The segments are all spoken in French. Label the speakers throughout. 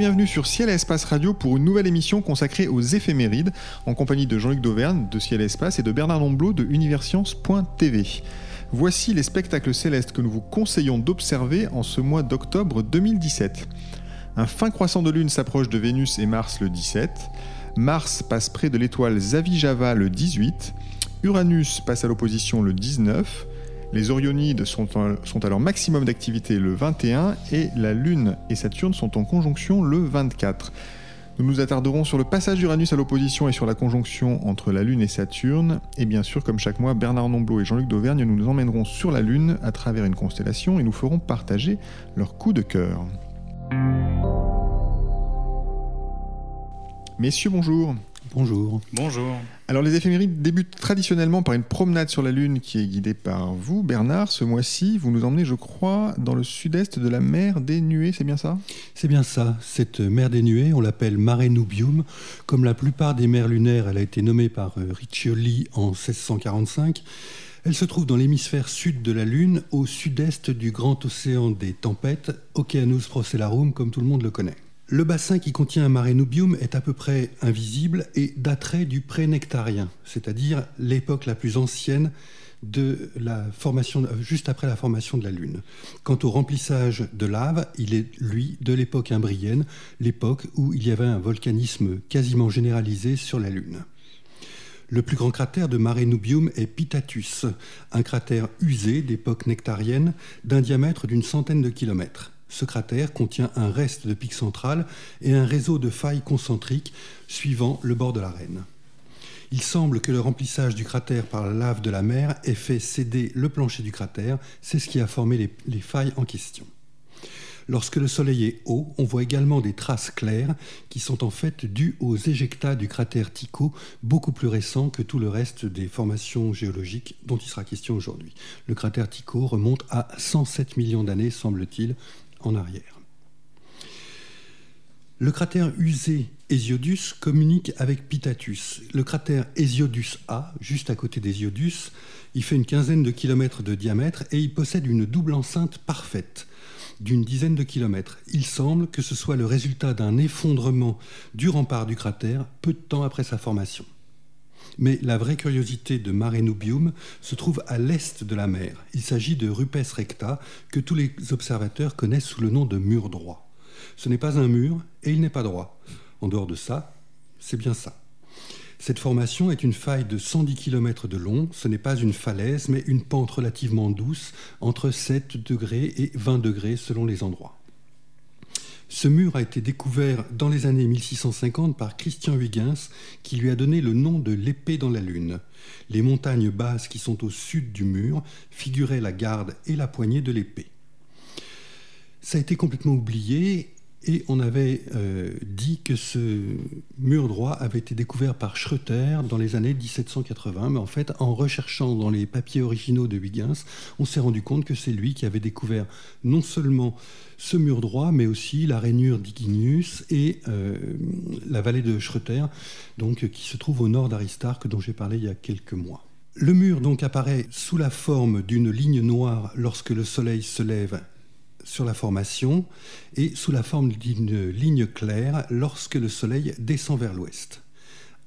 Speaker 1: bienvenue sur Ciel et Espace Radio pour une nouvelle émission consacrée aux éphémérides en compagnie de Jean-Luc Dauvergne de Ciel et Espace et de Bernard Lomblot de Universcience.tv. Voici les spectacles célestes que nous vous conseillons d'observer en ce mois d'octobre 2017. Un fin croissant de lune s'approche de Vénus et Mars le 17. Mars passe près de l'étoile Zavijava le 18. Uranus passe à l'opposition le 19. Les Orionides sont, à leur maximum d'activité le 21 et la Lune et Saturne sont en conjonction le 24. Nous nous attarderons sur le passage d'Uranus à l'opposition et sur la conjonction entre la Lune et Saturne. Et bien sûr, comme chaque mois, Bernard Nomblot et Jean-Luc Dauvergne nous, nous emmèneront sur la Lune à travers une constellation et nous ferons partager leur coup de cœur. Messieurs, bonjour.
Speaker 2: Bonjour.
Speaker 3: Bonjour.
Speaker 1: Alors les éphémérides débutent traditionnellement par une promenade sur la Lune qui est guidée par vous, Bernard. Ce mois-ci, vous nous emmenez, je crois, dans le sud-est de la mer des Nuées, c'est bien ça?
Speaker 2: C'est bien ça. Cette mer des Nuées, on l'appelle Mare Nubium. Comme la plupart des mers lunaires, elle a été nommée par euh, Riccioli en 1645. Elle se trouve dans l'hémisphère sud de la Lune, au sud-est du grand océan des tempêtes, Oceanus Procellarum, comme tout le monde le connaît. Le bassin qui contient un marénubium est à peu près invisible et daterait du pré-nectarien, c'est-à-dire l'époque la plus ancienne de la formation, juste après la formation de la Lune. Quant au remplissage de lave, il est, lui, de l'époque imbrienne, l'époque où il y avait un volcanisme quasiment généralisé sur la Lune. Le plus grand cratère de Mare Nubium est Pitatus, un cratère usé d'époque nectarienne d'un diamètre d'une centaine de kilomètres. Ce cratère contient un reste de pic central et un réseau de failles concentriques suivant le bord de l'arène. Il semble que le remplissage du cratère par la lave de la mer ait fait céder le plancher du cratère, c'est ce qui a formé les, les, failles en question. Lorsque le Soleil est haut, on voit également des traces claires qui sont en fait dues aux éjectats du cratère Tycho, beaucoup plus récent que tout le reste des formations géologiques dont il sera question aujourd'hui. Le cratère Tycho remonte à 107 millions d'années, semble-t-il, Le cratère usé Hésiodus communique avec Pitatus. Le cratère Hésiodus A, juste à côté d'Hésiodus, il fait une quinzaine de kilomètres de diamètre et il possède une double enceinte parfaite d'une dizaine de kilomètres. Il semble que ce soit le résultat d'un effondrement du rempart du cratère peu de temps après sa formation. Mais la vraie curiosité de Mare Nubium se trouve à l'est de la mer. Il s'agit de Rupes recta, que tous les observateurs connaissent sous le nom de mur droit. Ce n'est pas un mur et il n'est pas droit. En dehors de ça, c'est bien ça. Cette formation est une faille de 110 km de long. Ce n'est pas une falaise, mais une pente relativement douce, entre 7 degrés et 20 degrés selon les endroits. Ce mur a été découvert dans les années 1650 par Christian Huygens, qui lui a donné le nom de l'épée dans la lune. Les montagnes basses qui sont au sud du mur figuraient la garde et la poignée de l'épée. Ça a été complètement oublié et on avait euh, dit que ce mur droit avait été découvert par Schröter dans les années 1780, mais en fait, en recherchant dans les papiers originaux de Huygens, on s'est rendu compte que c'est lui qui avait découvert non seulement ce mur droit, mais aussi la rainure d'Iginius et euh, la vallée de Schröter, donc, qui se trouve au nord d'Aristarque, dont j'ai parlé il y a quelques mois. Le mur donc apparaît sous la forme d'une ligne noire lorsque le soleil se lève sur la formation et sous la forme d'une ligne claire lorsque le Soleil descend vers l'ouest.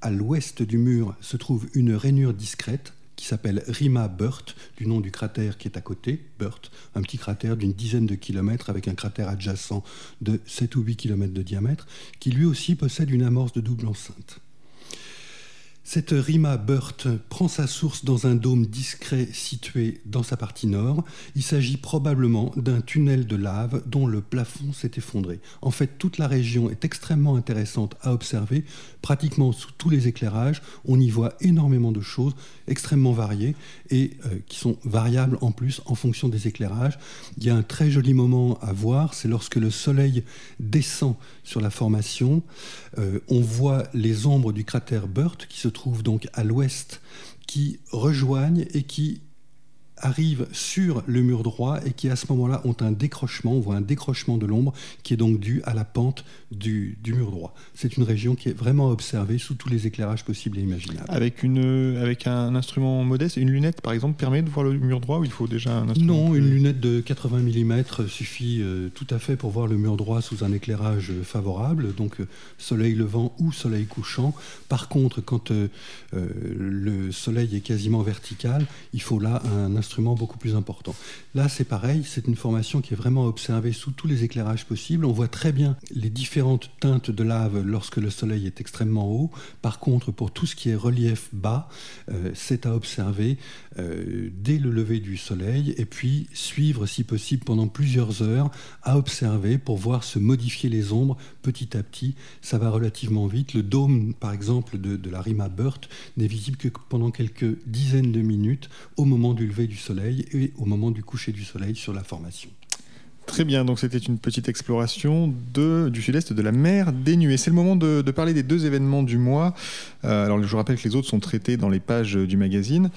Speaker 2: À l'ouest du mur se trouve une rainure discrète qui s'appelle Rima Burt, du nom du cratère qui est à côté, Burt, un petit cratère d'une dizaine de kilomètres avec un cratère adjacent de 7 ou 8 kilomètres de diamètre, qui lui aussi possède une amorce de double enceinte. Cette Rima Burt prend sa source dans un dôme discret situé dans sa partie nord. Il s'agit probablement d'un tunnel de lave dont le plafond s'est effondré. En fait, toute la région est extrêmement intéressante à observer, pratiquement sous tous les éclairages. On y voit énormément de choses extrêmement variées et euh, qui sont variables en plus en fonction des éclairages. Il y a un très joli moment à voir, c'est lorsque le soleil descend sur la formation. Euh, on voit les ombres du cratère Burt qui se trouve donc à l'ouest, qui rejoignent et qui arrivent sur le mur droit et qui à ce moment-là ont un décrochement, on voit un décrochement de l'ombre qui est donc dû à la pente du, mur droit. C'est une région qui est vraiment observée sous tous les éclairages possibles et imaginables.
Speaker 1: Avec, une, avec un instrument modeste, une lunette par exemple permet de voir le mur droit ou il faut déjà un instrument
Speaker 2: Non, une lunette de 80 mm suffit euh, tout à fait pour voir le mur droit sous un éclairage favorable, donc euh, soleil levant ou soleil couchant. Par contre, quand euh, le soleil est quasiment vertical, il faut là un instrument beaucoup plus important. Là, c'est pareil, c'est une formation qui est vraiment observée sous tous les éclairages possibles. On voit très bien les différentes teintes de lave lorsque le soleil est extrêmement haut. Par contre, pour tout ce qui est relief bas, euh, c'est à observer euh, dès le lever du soleil et puis suivre, si possible, pendant plusieurs heures à observer pour voir se modifier les ombres petit à petit. Ça va relativement vite. Le dôme, par exemple, de, la Rima Burt n'est visible que pendant quelques dizaines de minutes au moment du lever du soleil et au moment du coucher du soleil sur la formation.
Speaker 1: Très bien, donc c'était une petite exploration de, du sud-est de la mer des Nuées. C'est le moment de, parler des deux événements du mois. Euh, alors je vous rappelle que les autres sont traités dans les pages du magazine.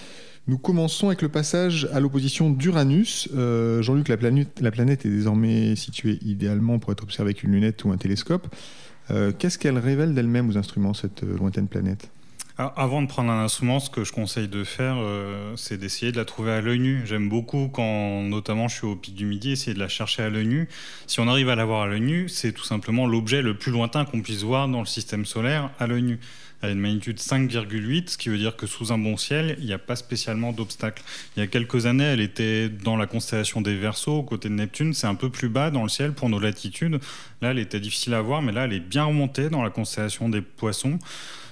Speaker 1: Nous commençons avec le passage à l'opposition d'Uranus. Euh, Jean-Luc, la planète, la planète est désormais située idéalement pour être observée avec une lunette ou un télescope. Euh, qu'est-ce qu'elle révèle d'elle-même aux instruments, cette lointaine planète?
Speaker 3: Avant de prendre un instrument, ce que je conseille de faire, euh, c'est d'essayer de la trouver à l'œil nu. J'aime beaucoup quand, notamment, je suis au pic du midi, essayer de la chercher à l'œil nu. Si on arrive à la voir à l'œil nu, c'est tout simplement l'objet le plus lointain qu'on puisse voir dans le système solaire à l'œil nu. A une magnitude 5,8, ce qui veut dire que sous un bon ciel, il n'y a pas spécialement d'obstacle. Il y a quelques années, elle était dans la constellation des Verseaux, côté de Neptune. C'est un peu plus bas dans le ciel pour nos latitudes. Là, elle était difficile à voir, mais là, elle est bien remontée dans la constellation des Poissons.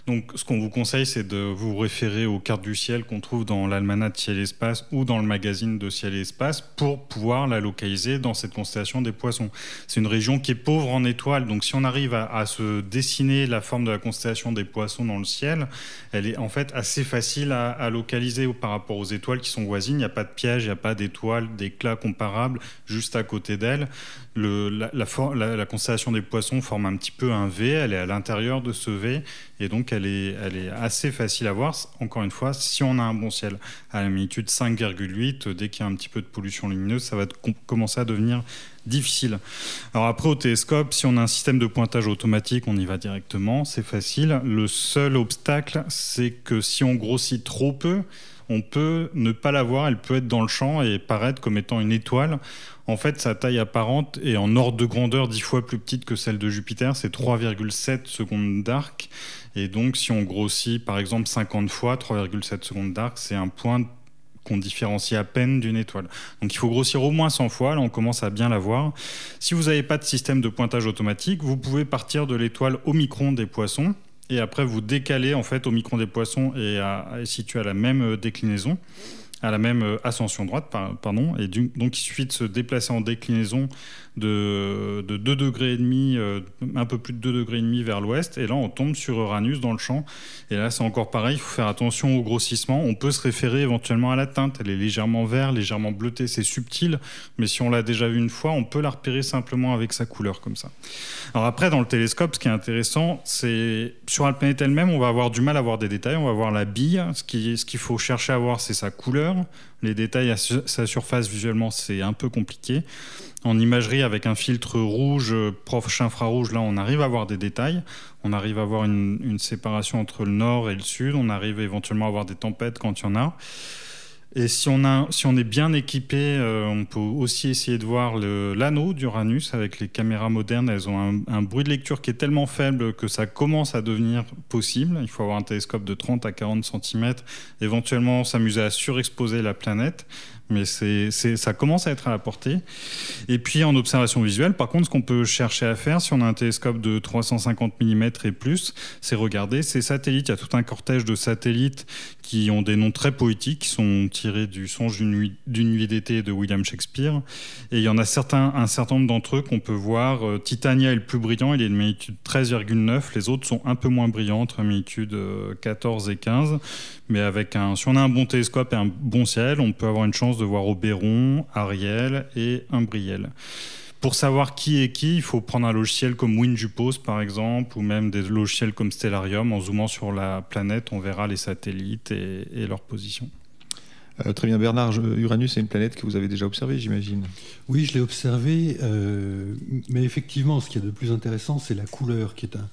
Speaker 3: Donc, ce qu'on vous conseille, c'est de vous référer aux cartes du ciel qu'on trouve dans l'almanach Ciel et Espace ou dans le magazine de Ciel et Espace pour pouvoir la localiser dans cette constellation des poissons. C'est une région qui est pauvre en étoiles, donc si on arrive à, se dessiner la forme de la constellation des poissons dans le ciel, elle est en fait assez facile à, localiser par rapport aux étoiles qui sont voisines. Il n'y a pas de piège, il n'y a pas d'étoiles, d'éclats comparables juste à côté d'elle. la, la, constellation des poissons forme un petit peu un V, elle est à l'intérieur de ce V, et donc elle est, assez facile à voir. Encore une fois, si on a un bon ciel à la magnitude 5,8, dès qu'il y a un petit peu de pollution lumineuse, ça va commencer à devenir difficile. Alors après au télescope, si on a un système de pointage automatique, on y va directement, c'est facile. Le seul obstacle, c'est que si on grossit trop peu, on peut ne pas la voir, elle peut être dans le champ et paraître comme étant une étoile. En fait, sa taille apparente est en ordre de grandeur dix fois plus petite que celle de Jupiter, c'est 3,7 secondes d'arc. Et donc, si on grossit par exemple 50 fois, 3,7 secondes d'arc, c'est un point qu'on différencie à peine d'une étoile. Donc il faut grossir au moins 100 fois, là on commence à bien la voir. Si vous n'avez pas de système de pointage automatique, vous pouvez partir de l'étoile au micron des poissons et après vous décaler en fait au micron des poissons et à, à situer à la même euh, déclinaison à la même euh, ascension droite, pardon, et donc il suffit de se déplacer en déclinaison de, de 2 degrés et demi, euh, un peu plus de 2 degrés et demi vers l'ouest, et là on tombe sur Uranus dans le champ. Et là c'est encore pareil, il faut faire attention au grossissement. On peut se référer éventuellement à la teinte, elle est légèrement vert, légèrement bleutée, c'est subtil, mais si on l'a déjà vu une fois, on peut la repérer simplement avec sa couleur comme ça. Alors après dans le télescope, ce qui est intéressant, c'est sur la planète elle-même, on va avoir du mal à voir des détails, on va voir la bille. Ce ce qu'il faut chercher à voir, c'est sa couleur. Les détails à sa surface visuellement, c'est un peu compliqué. En imagerie avec un filtre rouge, euh, proche infrarouge, là on arrive à voir des détails, on arrive à voir une, séparation entre le nord et le sud, on arrive éventuellement à voir des tempêtes quand il y en a. Et si on, est bien équipé, euh, on peut aussi essayer de voir l'anneau d'Uranus avec les caméras modernes. Elles ont un, un, bruit de lecture qui est tellement faible que ça commence à devenir possible. Il faut avoir un télescope de 30 à 40 cm, éventuellement s'amuser à surexposer la planète. Mais c'est, ça commence à être à la portée. Et puis en observation visuelle, par contre, ce qu'on peut chercher à faire si on a un télescope de 350 mm et plus, c'est regarder ces satellites. Il y a tout un cortège de satellites qui ont des noms très poétiques, qui sont tirés du songe d'une nuit, d'été de William Shakespeare. Et il y en a un certain nombre d'entre eux qu'on peut voir. Euh, Titania est le plus brillant, il est de magnitude 13,9. Les autres sont un peu moins brillants, entre magnitude 14 euh, et 15. Mais avec un, si on a un bon télescope et un bon ciel, on peut avoir une chance de voir Oberon, Ariel et Umbriel. Pour savoir qui est qui, il faut prendre un logiciel comme WinJupos par exemple, ou même des logiciels comme Stellarium. En zoomant sur la planète, on verra les satellites et, leur position.
Speaker 1: Euh, très bien, Bernard. Uranus est une planète que vous avez déjà observée, j'imagine.
Speaker 2: Oui, je l'ai observée, euh, mais effectivement, ce qui est de plus intéressant, c'est la couleur, qui est un,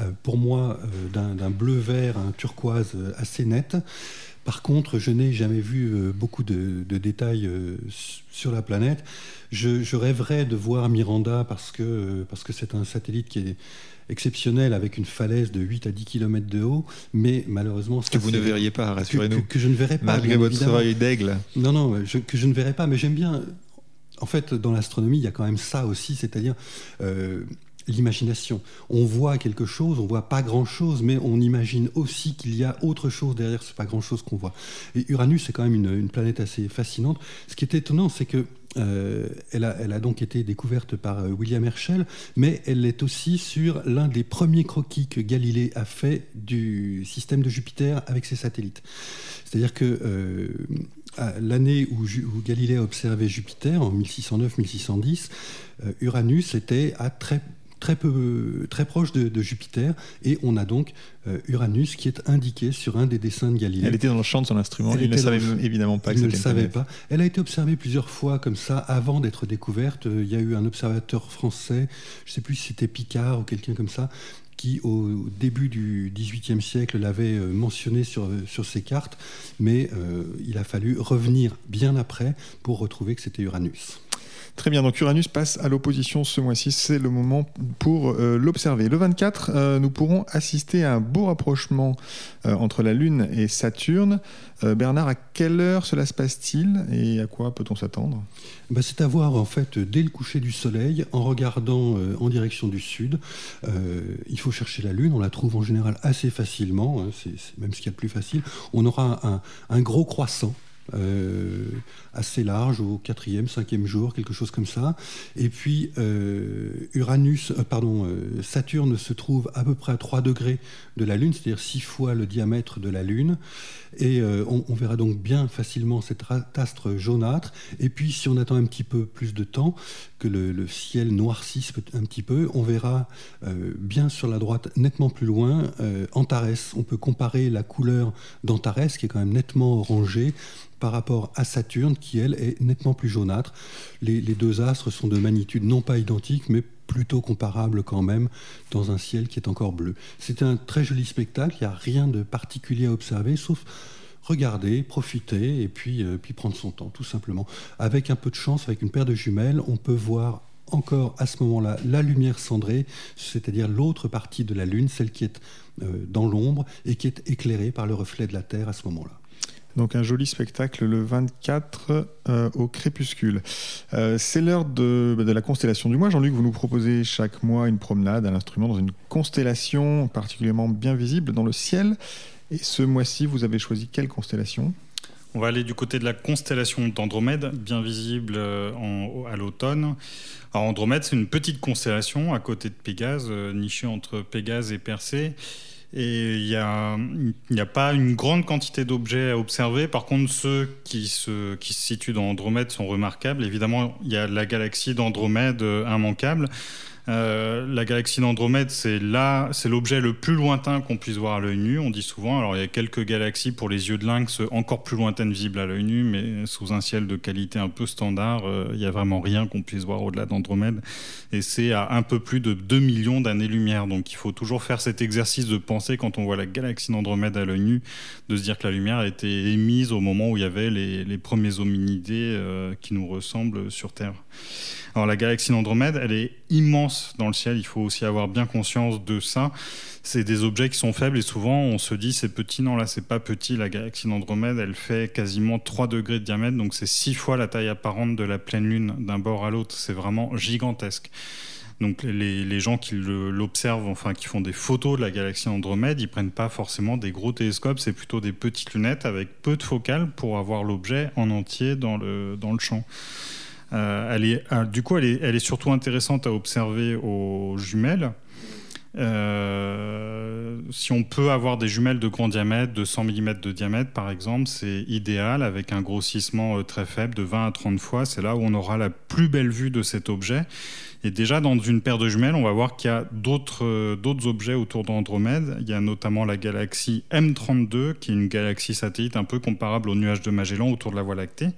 Speaker 2: euh, pour moi d'un bleu-vert un turquoise assez net. Par contre, je n'ai jamais vu euh, beaucoup de, détails euh, sur la planète. Je, rêverais de voir Miranda parce que euh, parce que c'est un satellite qui est exceptionnel avec une falaise de 8 à 10 km de haut, mais malheureusement...
Speaker 1: que vous ne verriez pas, rassurez-nous.
Speaker 2: Que, je ne verrais pas.
Speaker 1: Malgré votre œil d'aigle.
Speaker 2: Non, non, que je ne verrais pas, mais j'aime bien... En fait, dans l'astronomie, il y a quand même ça aussi, c'est-à-dire l'imagination. On voit quelque chose, on voit pas grand-chose, mais on imagine aussi qu'il y a autre chose derrière ce pas grand-chose qu'on voit. Et Uranus, c'est quand même une, planète assez fascinante. Ce qui est étonnant, c'est que euh, elle, a, donc été découverte par euh, William Herschel, mais elle est aussi sur l'un des premiers croquis que Galilée a fait du système de Jupiter avec ses satellites. C'est-à-dire que euh, l'année où, où, Galilée a observé Jupiter, en 1609-1610, Uranus était à très très, peu, très proche de, Jupiter, et on a donc euh, Uranus qui est indiqué sur un des dessins de Galilée.
Speaker 1: Elle était dans le champ de son instrument, il ne savait évidemment pas
Speaker 2: que ne le savait pas. Elle a été observée plusieurs fois comme ça avant d'être découverte. Il y a eu un observateur français, je ne sais plus si c'était Picard ou quelqu'un comme ça, qui, au début du XVIIIe siècle, l'avait euh, mentionné sur, sur ses cartes, mais euh, il a fallu revenir bien après pour retrouver que c'était Uranus.
Speaker 1: Très bien, donc Uranus passe à l'opposition ce mois-ci, c'est le moment pour euh, l'observer. Le 24, euh, nous pourrons assister à un beau rapprochement euh, entre la Lune et Saturne. Bernard, à quelle heure cela se passe-t-il et à quoi peut-on s'attendre?
Speaker 2: Bah, C'est à voir en fait dès le coucher du soleil, en regardant en direction du sud. il faut chercher la Lune, on la trouve en général assez facilement, hein, c'est même ce qu'il y a de plus facile. On aura un gros croissant euh, assez large au quatrième, cinquième jour, quelque chose comme ça. Et puis euh, Uranus, euh, pardon, Saturne se trouve à peu près à 3 degrés de la Lune, c'est-à-dire 6 fois le diamètre de la Lune. Et on, verra donc bien facilement cet astre jaunâtre. Et puis si on attend un petit peu plus de temps, que le, ciel noircisse un petit peu, on verra bien sur la droite, nettement plus loin, Antares. On peut comparer la couleur d'Antares, qui est quand même nettement orangée, par rapport à Saturne, qui elle est nettement plus jaunâtre. Les, deux astres sont de magnitude non pas identique, mais plutôt comparables quand même, dans un ciel qui est encore bleu. C'est un très joli spectacle, il n'y a rien de particulier à observer, sauf regarder, profiter et puis, euh, puis prendre son temps, tout simplement. Avec un peu de chance, avec une paire de jumelles, on peut voir encore à ce moment-là la lumière cendrée, c'est-à-dire l'autre partie de la Lune, celle qui est euh, dans l'ombre et qui est éclairée par le reflet de la Terre à ce moment-là.
Speaker 1: Donc un joli spectacle le 24 euh, au crépuscule. C'est l'heure de, de, la constellation du mois. Jean-Luc, vous nous proposez chaque mois une promenade à l'instrument dans une constellation particulièrement bien visible dans le ciel. Et ce mois-ci, vous avez choisi quelle constellation?
Speaker 3: On va aller du côté de la constellation d'Andromède, bien visible euh, à l'automne. Alors Andromède, c'est une petite constellation à côté de Pégase, nichée entre Pégase et Persée. Et il n'y a, a, pas une grande quantité d'objets à observer. Par contre, ceux qui se, qui se situent dans Andromède sont remarquables. Évidemment, il y a la galaxie d'Andromède euh, immanquable. Euh, la galaxie d'Andromède, c'est là, c'est l'objet le plus lointain qu'on puisse voir à l'œil nu. On dit souvent. Alors il y a quelques galaxies pour les yeux de lynx encore plus lointaines visibles à l'œil nu, mais sous un ciel de qualité un peu standard, euh, il n'y a vraiment rien qu'on puisse voir au-delà d'Andromède. Et c'est à un peu plus de 2 millions d'années-lumière. Donc il faut toujours faire cet exercice de penser quand on voit la galaxie d'Andromède à l'œil nu, de se dire que la lumière a été émise au moment où il y avait les, premiers hominidés euh, qui nous ressemblent sur Terre. Alors la galaxie d'Andromède, elle est immense dans le ciel. Il faut aussi avoir bien conscience de ça. C'est des objets qui sont faibles et souvent on se dit c'est petit. Non, là c'est pas petit. La galaxie d'Andromède, elle fait quasiment 3 degrés de diamètre, donc c'est 6 fois la taille apparente de la pleine lune d'un bord à l'autre. C'est vraiment gigantesque. Donc les, gens qui l'observent, enfin qui font des photos de la galaxie Andromède, ils prennent pas forcément des gros télescopes, c'est plutôt des petites lunettes avec peu de focales pour avoir l'objet en entier dans le, dans le champ. Euh, elle est, euh, du coup, elle est, surtout intéressante à observer aux jumelles. Euh, si on peut avoir des jumelles de grand diamètre, de 100 mm de diamètre par exemple, c'est idéal avec un grossissement très faible de 20 à 30 fois. C'est là où on aura la plus belle vue de cet objet. Et déjà, dans une paire de jumelles, on va voir qu'il y a d'autres objets autour d'Andromède. Il y a notamment la galaxie M32, qui est une galaxie satellite un peu comparable au nuage de Magellan autour de la Voie lactée.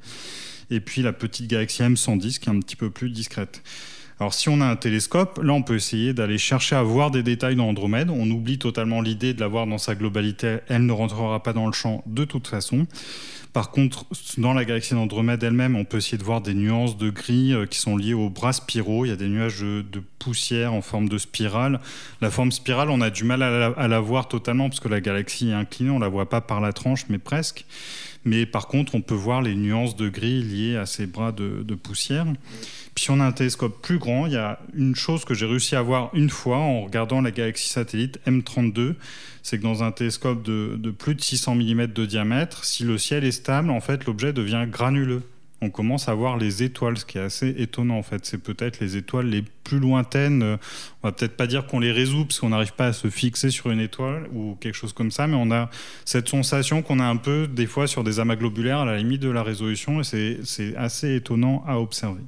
Speaker 3: Et puis la petite galaxie M110, qui est un petit peu plus discrète. Alors si on a un télescope, là on peut essayer d'aller chercher à voir des détails dans Andromède. On oublie totalement l'idée de la voir dans sa globalité. Elle ne rentrera pas dans le champ de toute façon. Par contre, dans la galaxie d'Andromède elle-même, on peut essayer de voir des nuances de gris euh, qui sont liées aux bras spiraux. Il y a des nuages de, poussière en forme de spirale. La forme spirale, on a du mal à la, voir totalement parce que la galaxie est inclinée, on la voit pas par la tranche, mais presque. Mais par contre, on peut voir les nuances de gris liées à ces bras de, poussière. Puis si on a un télescope plus grand, il y a une chose que j'ai réussi à voir une fois en regardant la galaxie satellite M32, c'est que dans un télescope de, plus de 600 mm de diamètre, si le ciel est en fait, l'objet devient granuleux. On commence à voir les étoiles, ce qui est assez étonnant en fait. C'est peut-être les étoiles les plus lointaines. On va peut-être pas dire qu'on les résout parce qu'on n'arrive pas à se fixer sur une étoile ou quelque chose comme ça, mais on a cette sensation qu'on a un peu des fois sur des amas globulaires à la limite de la résolution et c'est assez étonnant à observer.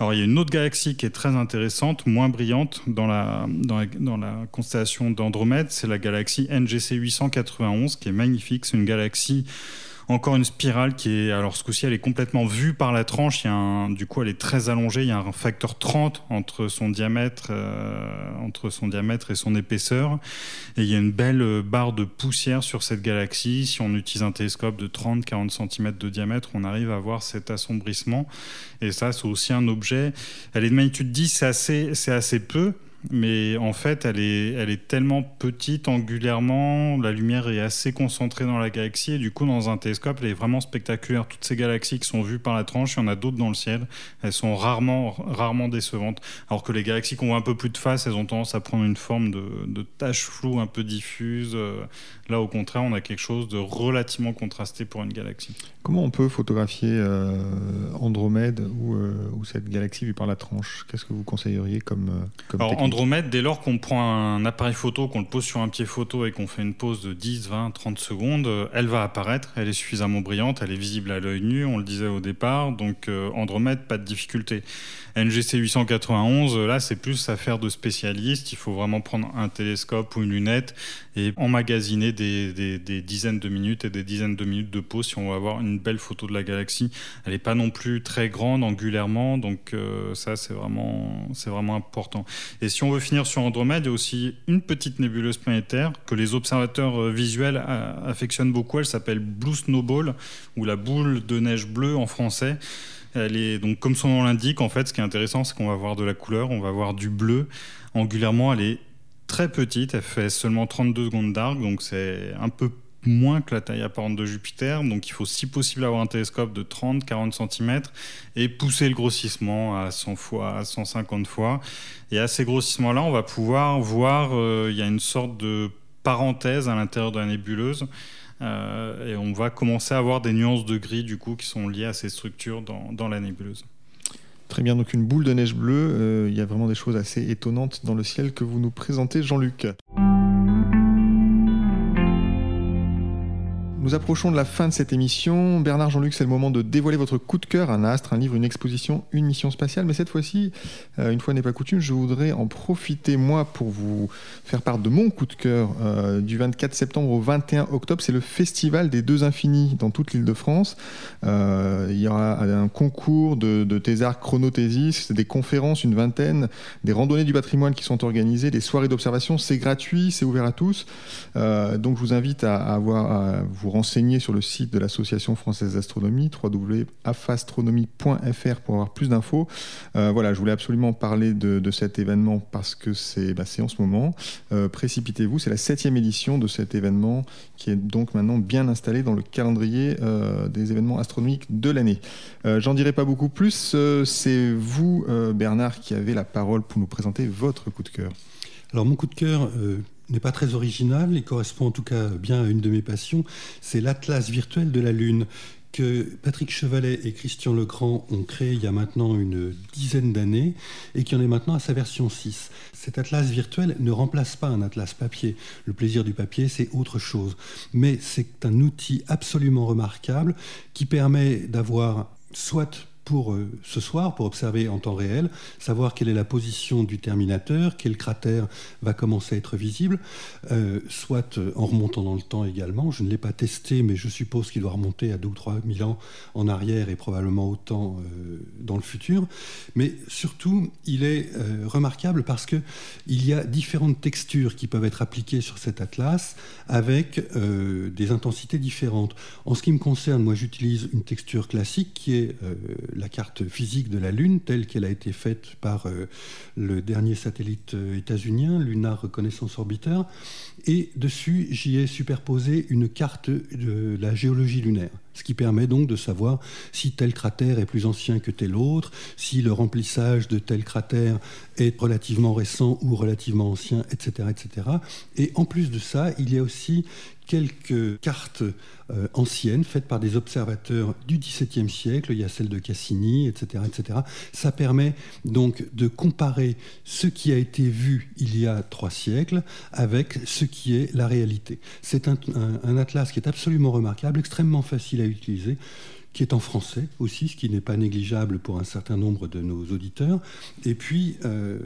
Speaker 3: Alors il y a une autre galaxie qui est très intéressante, moins brillante dans la, dans la, constellation d'Andromède, c'est la galaxie NGC 891 qui est magnifique. C'est une galaxie encore une spirale qui est, alors ce coup-ci, elle est complètement vue par la tranche. Il y a un, du coup, elle est très allongée. Il y a un facteur 30 entre son diamètre, euh, entre son diamètre et son épaisseur. Et il y a une belle euh, barre de poussière sur cette galaxie. Si on utilise un télescope de 30-40 cm de diamètre, on arrive à voir cet assombrissement. Et ça, c'est aussi un objet. Elle est de magnitude 10, c'est assez, c'est assez peu mais en fait, elle est, elle est tellement petite angulairement, la lumière est assez concentrée dans la galaxie, et du coup, dans un télescope, elle est vraiment spectaculaire. Toutes ces galaxies qui sont vues par la tranche, il y en a d'autres dans le ciel, elles sont rarement, rarement décevantes. Alors que les galaxies qui ont un peu plus de face, elles ont tendance à prendre une forme de, de tache floue un peu diffuse. Là, au contraire, on a quelque chose de relativement contrasté pour une galaxie.
Speaker 1: Comment on peut photographier euh, Andromède ou, euh, ou, cette galaxie vue par la tranche? Qu'est-ce que vous conseilleriez comme, euh, comme
Speaker 3: Andromède, dès lors qu'on prend un appareil photo, qu'on le pose sur un pied photo et qu'on fait une pause de 10, 20, 30 secondes, euh, elle va apparaître, elle est suffisamment brillante, elle est visible à l'œil nu, on le disait au départ, donc euh, Andromède, pas de difficulté. NGC 891, euh, là, c'est plus affaire de spécialistes. Il faut vraiment prendre un télescope ou une lunette et emmagasiner des, dizaines de minutes et des dizaines de minutes de pause si on veut avoir une belle photo de la galaxie. Elle n'est pas non plus très grande angulairement, donc ça, c'est vraiment, vraiment important. Et si on veut finir sur Andromède, il y a aussi une petite nébuleuse planétaire que les observateurs euh, visuels affectionnent beaucoup. Elle s'appelle Blue Snowball, ou la boule de neige bleue en français. Elle est donc comme son nom l'indique, en fait, ce qui est intéressant, c'est qu'on va voir de la couleur, on va voir du bleu. Angulairement, elle est très petite, elle fait seulement 32 secondes d'arc, donc c'est un peu moins que la taille apparente de Jupiter. Donc il faut si possible avoir un télescope de 30-40 cm et pousser le grossissement à 100 fois, à 150 fois. Et à ces grossissements-là, on va pouvoir voir, euh, il y a une sorte de parenthèse à l'intérieur de la nébuleuse euh, et on va commencer à avoir des nuances de gris du coup qui sont liées à ces structures dans, dans la nébuleuse.
Speaker 1: Très bien, donc une boule de neige bleue, euh, il y a vraiment des choses assez étonnantes dans le ciel que vous nous présentez, Jean-Luc. Nous approchons de la fin de cette émission. Bernard Jean-Luc, c'est le moment de dévoiler votre coup de cœur, un astre, un livre, une exposition, une mission spatiale. Mais cette fois-ci, euh, une fois n'est pas coutume, je voudrais en profiter, moi, pour vous faire part de mon coup de cœur euh, du 24 septembre au 21 octobre. C'est le Festival des Deux Infinis dans toute l'île de France. Euh, il y aura un concours de, de thésards chronothésis, des conférences, une vingtaine, des randonnées du patrimoine qui sont organisées, des soirées d'observation. C'est gratuit, c'est ouvert à tous. donc je vous invite à, à, voir, à vous rendre renseigner sur le site de l'Association française d'astronomie, www.afastronomie.fr pour avoir plus d'infos. voilà, je voulais absolument parler de, cet événement parce que c'est bah, en ce moment. Précipitez-vous, c'est la septième édition de cet événement qui est donc maintenant bien installé dans le calendrier des événements astronomiques de l'année. J'en dirai pas beaucoup plus. c'est vous, Bernard, qui avez la parole pour nous présenter votre coup de cœur.
Speaker 2: Alors mon coup de cœur euh, n'est pas très original, il correspond en tout cas bien à une de mes passions, c'est l'Atlas virtuel de la Lune que Patrick Chevalet et Christian Legrand ont créé il y a maintenant une dizaine d'années et qui en est maintenant à sa version 6. Cet atlas virtuel ne remplace pas un atlas papier. Le plaisir du papier, c'est autre chose. Mais c'est un outil absolument remarquable qui permet d'avoir soit pour euh, ce soir, pour observer en temps réel, savoir quelle est la position du terminateur, quel cratère va commencer à être visible, euh, soit euh, en remontant dans le temps également. Je ne l'ai pas testé, mais je suppose qu'il doit remonter à 2 ou 3 000 ans en arrière et probablement autant dans le futur. Mais surtout, il est remarquable parce qu'il y a différentes textures qui peuvent être appliquées sur cet atlas avec des intensités différentes. En ce qui me concerne, moi j'utilise une texture classique qui est la carte physique de la Lune telle qu'elle a été faite par euh, le dernier satellite euh, états-unien, Lunar Reconnaissance Orbiter. Et dessus, j'y ai superposé une carte de la géologie lunaire, ce qui permet donc de savoir si tel cratère est plus ancien que tel autre, si le remplissage de tel cratère est relativement récent ou relativement ancien, etc. etc. Et en plus de ça, il y a aussi quelques cartes euh, anciennes faites par des observateurs du XVIIe siècle, il y a celle de Cassini, etc., etc. Ça permet donc de comparer ce qui a été vu il y a trois siècles avec ce qui est la réalité. C'est un, atlas qui est absolument remarquable, extrêmement facile à utiliser qui est en français aussi, ce qui n'est pas négligeable pour un certain nombre de nos auditeurs. Et puis, euh,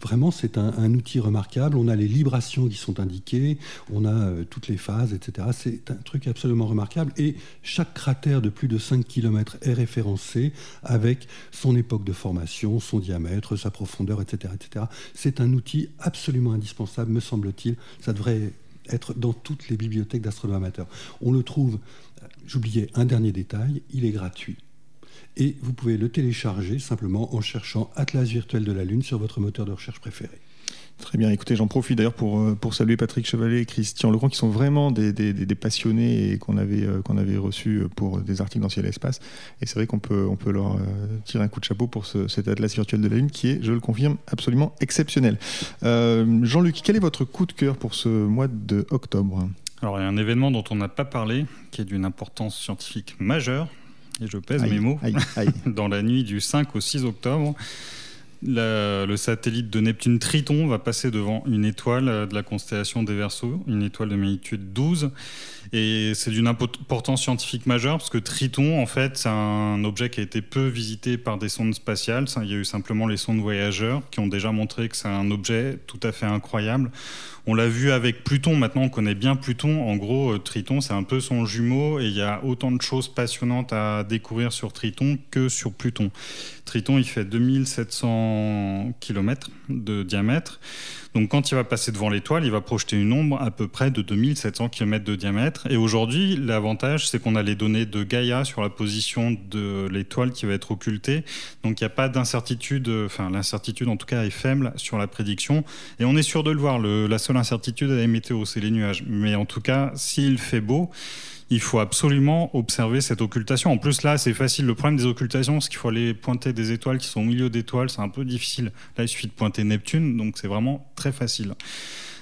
Speaker 2: vraiment, c'est un, outil remarquable. On a les librations qui sont indiquées, on a euh, toutes les phases, etc. C'est un truc absolument remarquable. Et chaque cratère de plus de 5 km est référencé avec son époque de formation, son diamètre, sa profondeur, etc. etc. C'est un outil absolument indispensable, me semble-t-il. Ça devrait être dans toutes les bibliothèques d'astronomes amateurs. On le trouve J'oubliais un dernier détail, il est gratuit. Et vous pouvez le télécharger simplement en cherchant Atlas virtuel de la Lune sur votre moteur de recherche préféré.
Speaker 1: Très bien, écoutez, j'en profite d'ailleurs pour, euh, pour saluer Patrick Chevalet et Christian Legrand, qui sont vraiment des, des, passionnés et qu'on avait, euh, avait reçus pour des articles dans Ciel Espace. Et c'est vrai qu'on peut, on peut leur euh, tirer un coup de chapeau pour cet Atlas virtuel de la Lune qui est, je le confirme, absolument exceptionnel. Jean-Luc, quel est votre coup de cœur pour ce mois d'octobre
Speaker 3: alors, il y a un événement dont on n'a pas parlé, qui est d'une importance scientifique majeure, et je pèse mes mots, dans la nuit du 5 au 6 octobre. le satellite de Neptune Triton va passer devant une étoile de la constellation des Verseaux, une étoile de magnitude 12. Et c'est d'une importance scientifique majeure parce que Triton, en fait, c'est un objet qui a été peu visité par des sondes spatiales. Il y a eu simplement les sondes voyageurs qui ont déjà montré que c'est un objet tout à fait incroyable. On l'a vu avec Pluton, maintenant on connaît bien Pluton. En gros, euh, Triton, c'est un peu son jumeau et il y a autant de choses passionnantes à découvrir sur Triton que sur Pluton. Triton, il fait 2700 km de diamètre. Donc quand il va passer devant l'étoile, il va projeter une ombre à peu près de 2700 km de diamètre. Et aujourd'hui, l'avantage, c'est qu'on a les données de Gaïa sur la position de l'étoile qui va être occultée. Donc il n'y a pas d'incertitude, enfin l'incertitude en tout cas est faible sur la prédiction. Et on est sûr de le voir. la seule incertitude, est la météo, c'est les nuages. Mais en tout cas, s'il fait beau, il faut absolument observer cette occultation. En plus, là, c'est facile. Le problème des occultations, c'est qu'il faut aller pointer des étoiles qui sont au milieu d'étoiles. C'est un peu difficile. Là, il suffit de pointer Neptune, donc c'est vraiment très facile.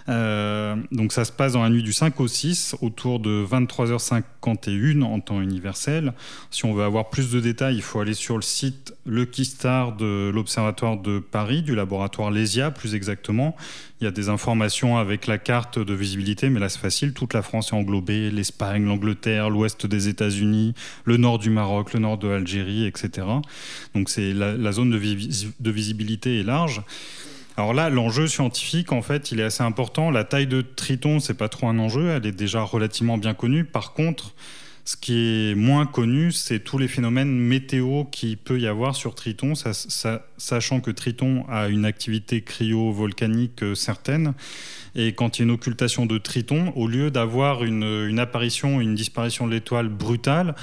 Speaker 3: Euh, donc ça se passe dans la nuit du 5 au 6, autour de 23h51 en temps universel. Si on veut avoir plus de détails, il faut aller sur le site Lucky Star de l'Observatoire de Paris, du laboratoire Lesia plus exactement. Il y a des informations avec la carte de visibilité, mais là c'est facile, toute la France est englobée, l'Espagne, l'Angleterre, l'ouest des États-Unis, le nord du Maroc, le nord de l'Algérie, etc. Donc c'est la, zone de, de visibilité est large. Alors là, l'enjeu scientifique, en fait, il est assez important. La taille de Triton, c'est pas trop un enjeu, elle est déjà relativement bien connue. Par contre, Ce qui est moins connu, c'est tous les phénomènes météo qu'il peut y avoir sur Triton, sachant que Triton a une activité cryo-volcanique euh, certaine. Et quand il y a une occultation de Triton, au lieu d'avoir une, une, apparition, une disparition de l'étoile brutale,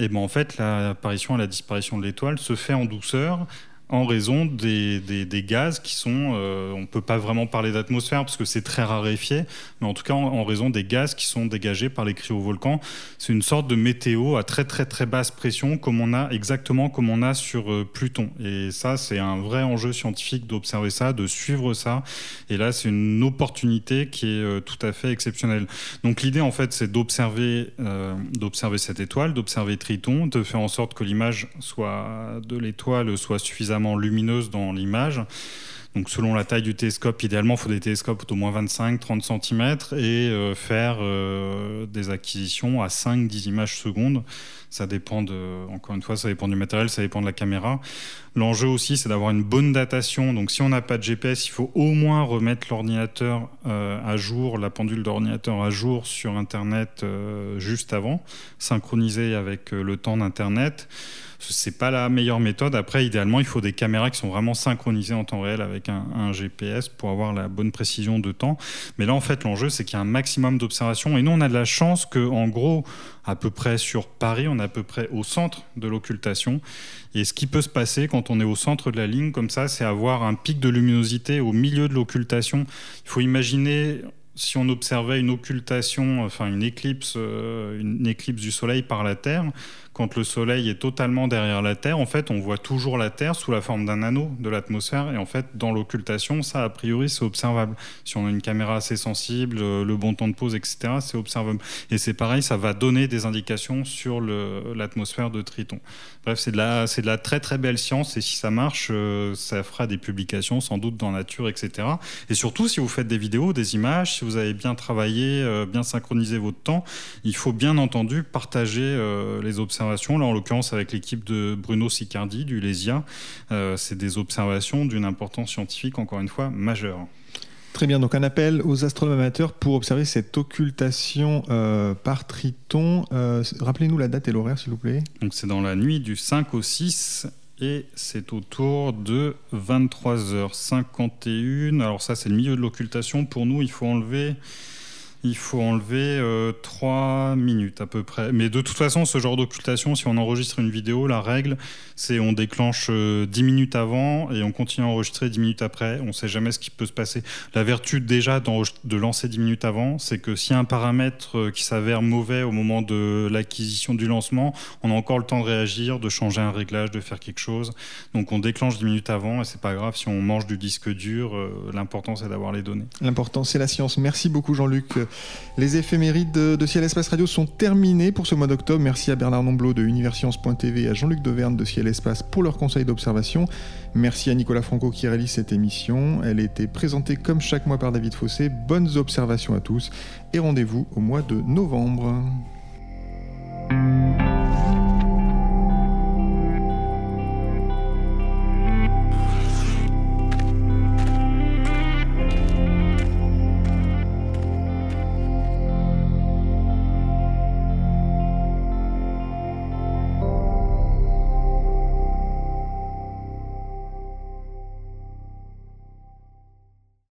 Speaker 3: et eh ben en fait, l'apparition et la disparition de l'étoile se fait en douceur en raison des, gaz qui sont, euh, on ne peut pas vraiment parler d'atmosphère parce que c'est très raréfié, mais en tout cas en, raison des gaz qui sont dégagés par les cryovolcans. C'est une sorte de météo à très très très basse pression, comme on a exactement comme on a sur euh, Pluton. Et ça, c'est un vrai enjeu scientifique d'observer ça, de suivre ça. Et là, c'est une opportunité qui est euh, tout à fait exceptionnelle. Donc l'idée, en fait, c'est d'observer, d'observer cette étoile, d'observer Triton, de faire en sorte que l'image soit de l'étoile soit suffisamment lumineuse dans l'image. Donc selon la taille du télescope, idéalement, il faut des télescopes d'au moins 25-30 cm et euh, faire euh, des acquisitions à 5-10 images secondes. Ça dépend de, encore une fois, ça dépend du matériel, ça dépend de la caméra. L'enjeu aussi, c'est d'avoir une bonne datation. Donc si on n'a pas de GPS, il faut au moins remettre l'ordinateur euh, à jour, la pendule d'ordinateur à jour sur Internet juste avant, synchroniser avec le temps d'Internet c'est pas la meilleure méthode. Après, idéalement, il faut des caméras qui sont vraiment synchronisées en temps réel avec un, GPS pour avoir la bonne précision de temps. Mais là, en fait, l'enjeu, c'est qu'il y a un maximum d'observations. Et nous, on a de la chance que, en gros, à peu près sur Paris, on est à peu près au centre de l'occultation. Et ce qui peut se passer quand on est au centre de la ligne comme ça, c'est avoir un pic de luminosité au milieu de l'occultation. Il faut imaginer si on observait une occultation, enfin une éclipse, euh, une éclipse du Soleil par la Terre, quand le Soleil est totalement derrière la Terre, en fait, on voit toujours la Terre sous la forme d'un anneau de l'atmosphère. Et en fait, dans l'occultation, ça, a priori, c'est observable. Si on a une caméra assez sensible, euh, le bon temps de pause, etc., c'est observable. Et c'est pareil, ça va donner des indications sur l'atmosphère de Triton. Bref, c'est de, la, de la très très belle science. Et si ça marche, euh, ça fera des publications, sans doute dans Nature, etc. Et surtout, si vous faites des vidéos, des images, si vous avez bien travaillé, euh, bien synchronisé votre temps, il faut bien entendu partager les observations Là, en l'occurrence, avec l'équipe de Bruno Sicardi du LESIA, euh, c'est des observations d'une importance scientifique, encore une fois, majeure.
Speaker 1: Très bien, donc un appel aux astronomes amateurs pour observer cette occultation euh, par Triton. Euh, rappelez-nous la date et l'horaire, s'il vous plaît.
Speaker 3: Donc c'est dans la nuit du 5 au 6 et c'est autour de 23h51. Alors ça, c'est le milieu de l'occultation. Pour nous, il faut enlever il faut enlever euh, 3 minutes à peu près. Mais de toute façon, ce genre d'occultation, si on enregistre une vidéo, la règle, c'est on déclenche 10 euh, minutes avant et on continue à enregistrer 10 minutes après. On ne sait jamais ce qui peut se passer. La vertu déjà de lancer 10 minutes avant, c'est que a un paramètre euh, qui s'avère mauvais au moment de l'acquisition du lancement, on a encore le temps de réagir, de changer un réglage, de faire quelque chose. Donc on déclenche 10 minutes avant et c'est pas grave si on mange du disque dur. Euh, l'important c'est d'avoir les données.
Speaker 1: L'important c'est la science. Merci beaucoup Jean-Luc. Les éphémérides de, Ciel Espace Radio sont terminées pour ce mois d'octobre. Merci à Bernard Nomblot de Universcience.tv et à Jean-Luc Deverne de Ciel Espace pour leurs conseils d'observation. Merci à Nicolas Franco qui réalise cette émission. Elle a été présentée comme chaque mois par David Fossé. Bonnes observations à tous et rendez-vous au mois de novembre.